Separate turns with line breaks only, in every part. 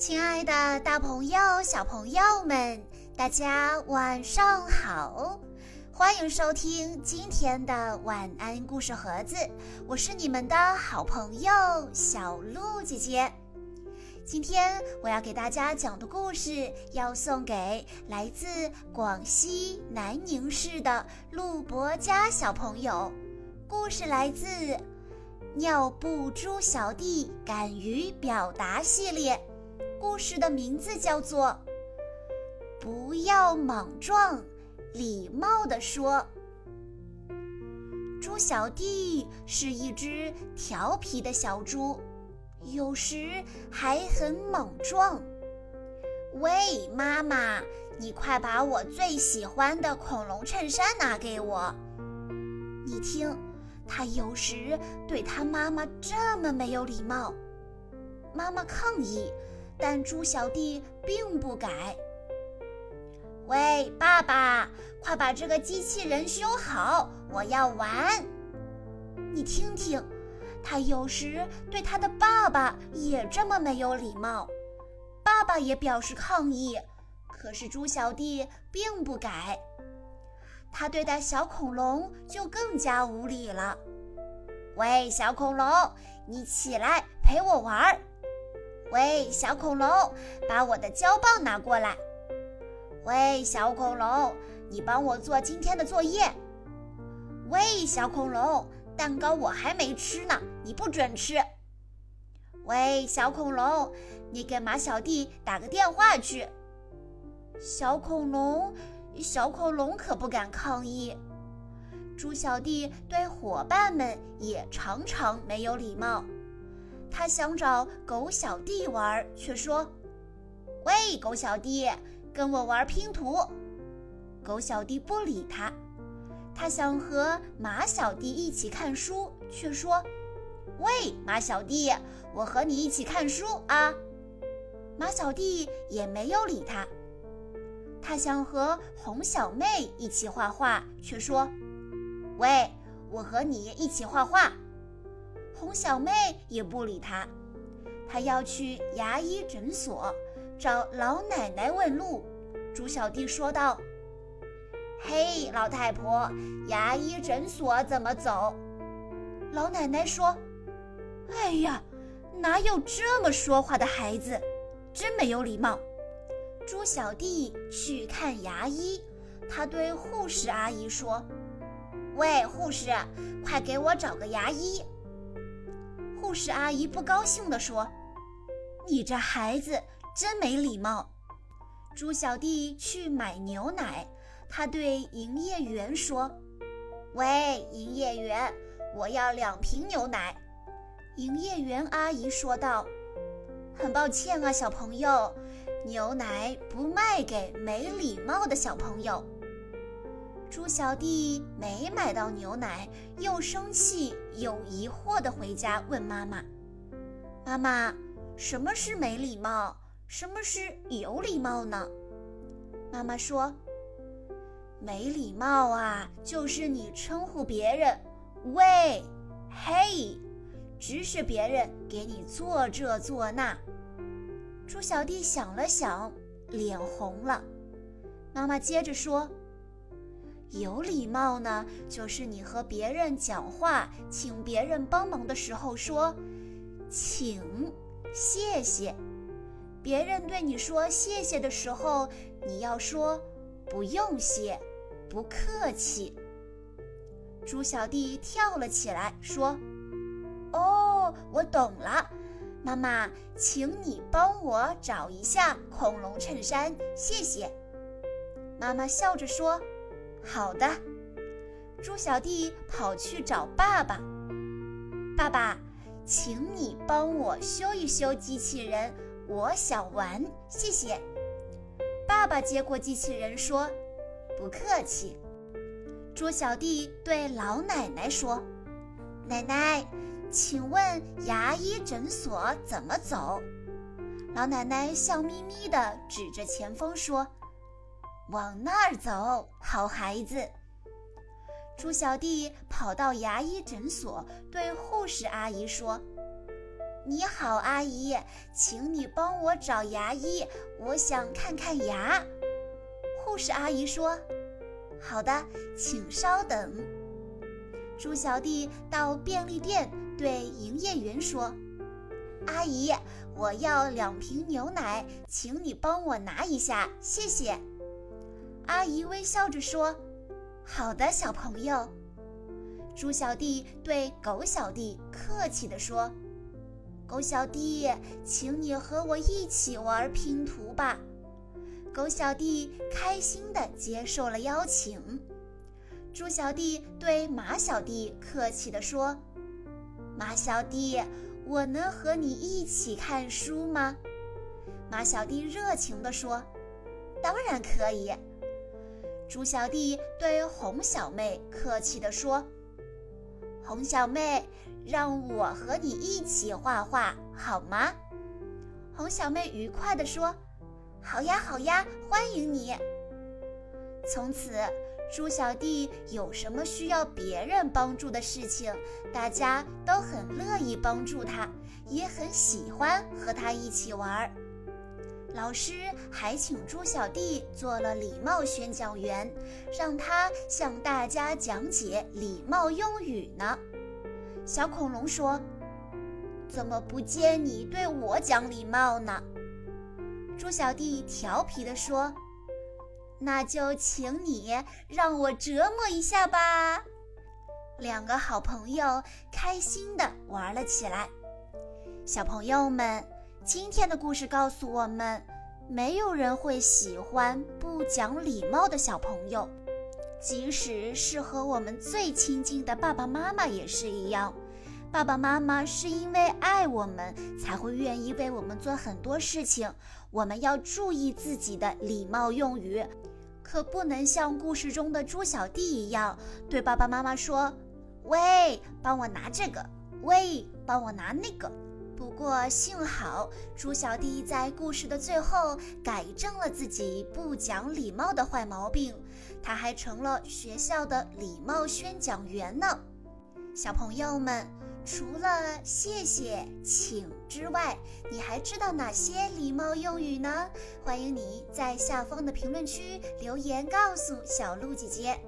亲爱的，大朋友、小朋友们，大家晚上好！欢迎收听今天的晚安故事盒子，我是你们的好朋友小鹿姐姐。今天我要给大家讲的故事，要送给来自广西南宁市的陆博佳小朋友。故事来自《尿布猪小弟敢于表达》系列。故事的名字叫做“不要莽撞，礼貌地说”。猪小弟是一只调皮的小猪，有时还很莽撞。喂，妈妈，你快把我最喜欢的恐龙衬衫拿给我。你听，他有时对他妈妈这么没有礼貌。妈妈抗议。但猪小弟并不改。喂，爸爸，快把这个机器人修好，我要玩。你听听，他有时对他的爸爸也这么没有礼貌，爸爸也表示抗议，可是猪小弟并不改。他对待小恐龙就更加无礼了。喂，小恐龙，你起来陪我玩儿。喂，小恐龙，把我的胶棒拿过来。喂，小恐龙，你帮我做今天的作业。喂，小恐龙，蛋糕我还没吃呢，你不准吃。喂，小恐龙，你给马小弟打个电话去。小恐龙，小恐龙可不敢抗议。猪小弟对伙伴们也常常没有礼貌。他想找狗小弟玩，却说：“喂，狗小弟，跟我玩拼图。”狗小弟不理他。他想和马小弟一起看书，却说：“喂，马小弟，我和你一起看书啊。”马小弟也没有理他。他想和红小妹一起画画，却说：“喂，我和你一起画画。”红小妹也不理他，他要去牙医诊所找老奶奶问路。猪小弟说道：“嘿，老太婆，牙医诊所怎么走？”老奶奶说：“哎呀，哪有这么说话的孩子，真没有礼貌。”猪小弟去看牙医，他对护士阿姨说：“喂，护士，快给我找个牙医。”护士阿姨不高兴地说：“你这孩子真没礼貌。”猪小弟去买牛奶，他对营业员说：“喂，营业员，我要两瓶牛奶。”营业员阿姨说道：“很抱歉啊，小朋友，牛奶不卖给没礼貌的小朋友。”猪小弟没买到牛奶，又生气又疑惑地回家问妈妈：“妈妈，什么是没礼貌？什么是有礼貌呢？”妈妈说：“没礼貌啊，就是你称呼别人‘喂’‘嘿’，指使别人给你做这做那。”猪小弟想了想，脸红了。妈妈接着说。有礼貌呢，就是你和别人讲话，请别人帮忙的时候说“请”“谢谢”。别人对你说谢谢的时候，你要说“不用谢”，不客气。猪小弟跳了起来，说：“哦，我懂了，妈妈，请你帮我找一下恐龙衬衫，谢谢。”妈妈笑着说。好的，猪小弟跑去找爸爸。爸爸，请你帮我修一修机器人，我想玩，谢谢。爸爸接过机器人说：“不客气。”猪小弟对老奶奶说：“奶奶，请问牙医诊所怎么走？”老奶奶笑眯眯地指着前方说。往那儿走，好孩子。猪小弟跑到牙医诊所，对护士阿姨说：“你好，阿姨，请你帮我找牙医，我想看看牙。护士阿姨说：“好的，请稍等。”猪小弟到便利店对营业员说：“阿姨，我要两瓶牛奶，请你帮我拿一下，谢谢。”阿姨微笑着说：“好的，小朋友。”猪小弟对狗小弟客气地说：“狗小弟，请你和我一起玩拼图吧。”狗小弟开心地接受了邀请。猪小弟对马小弟客气地说：“马小弟，我能和你一起看书吗？”马小弟热情地说：“当然可以。”猪小弟对红小妹客气地说：“红小妹，让我和你一起画画好吗？”红小妹愉快地说。好呀，好呀，欢迎你。从此，猪小弟有什么需要别人帮助的事情，大家都很乐意帮助他，也很喜欢和他一起玩儿。老师还请猪小弟做了礼貌宣讲员，让他向大家讲解礼貌用语呢。小恐龙说：“怎么不见你对我讲礼貌呢？”猪小弟调皮地说：“那就请你让我折磨一下吧。”两个好朋友开心地玩了起来。小朋友们，今天的故事告诉我们，没有人会喜欢不讲礼貌的小朋友，即使是和我们最亲近的爸爸妈妈也是一样。爸爸妈妈是因为爱我们，才会愿意为我们做很多事情。我们要注意自己的礼貌用语，可不能像故事中的猪小弟一样，对爸爸妈妈说：“喂，帮我拿这个；喂，帮我拿那个。”不过幸好，猪小弟在故事的最后改正了自己不讲礼貌的坏毛病，他还成了学校的礼貌宣讲员呢。小朋友们。除了谢谢、请之外，你还知道哪些礼貌用语呢？欢迎你在下方的评论区留言告诉小鹿姐姐。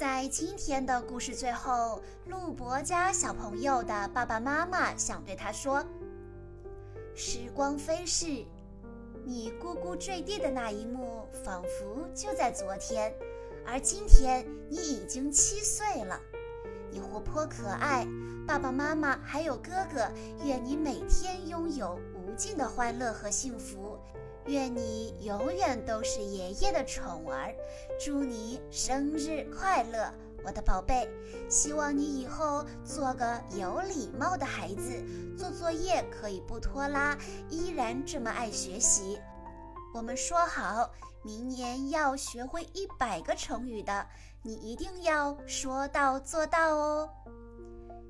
在今天的故事最后，陆博家小朋友的爸爸妈妈想对他说：“时光飞逝，你咕咕坠地的那一幕，仿佛就在昨天，而今天你已经七岁了。”你活泼可爱，爸爸妈妈还有哥哥，愿你每天拥有无尽的欢乐和幸福，愿你永远都是爷爷的宠儿，祝你生日快乐，我的宝贝！希望你以后做个有礼貌的孩子，做作业可以不拖拉，依然这么爱学习。我们说好，明年要学会一百个成语的。你一定要说到做到哦！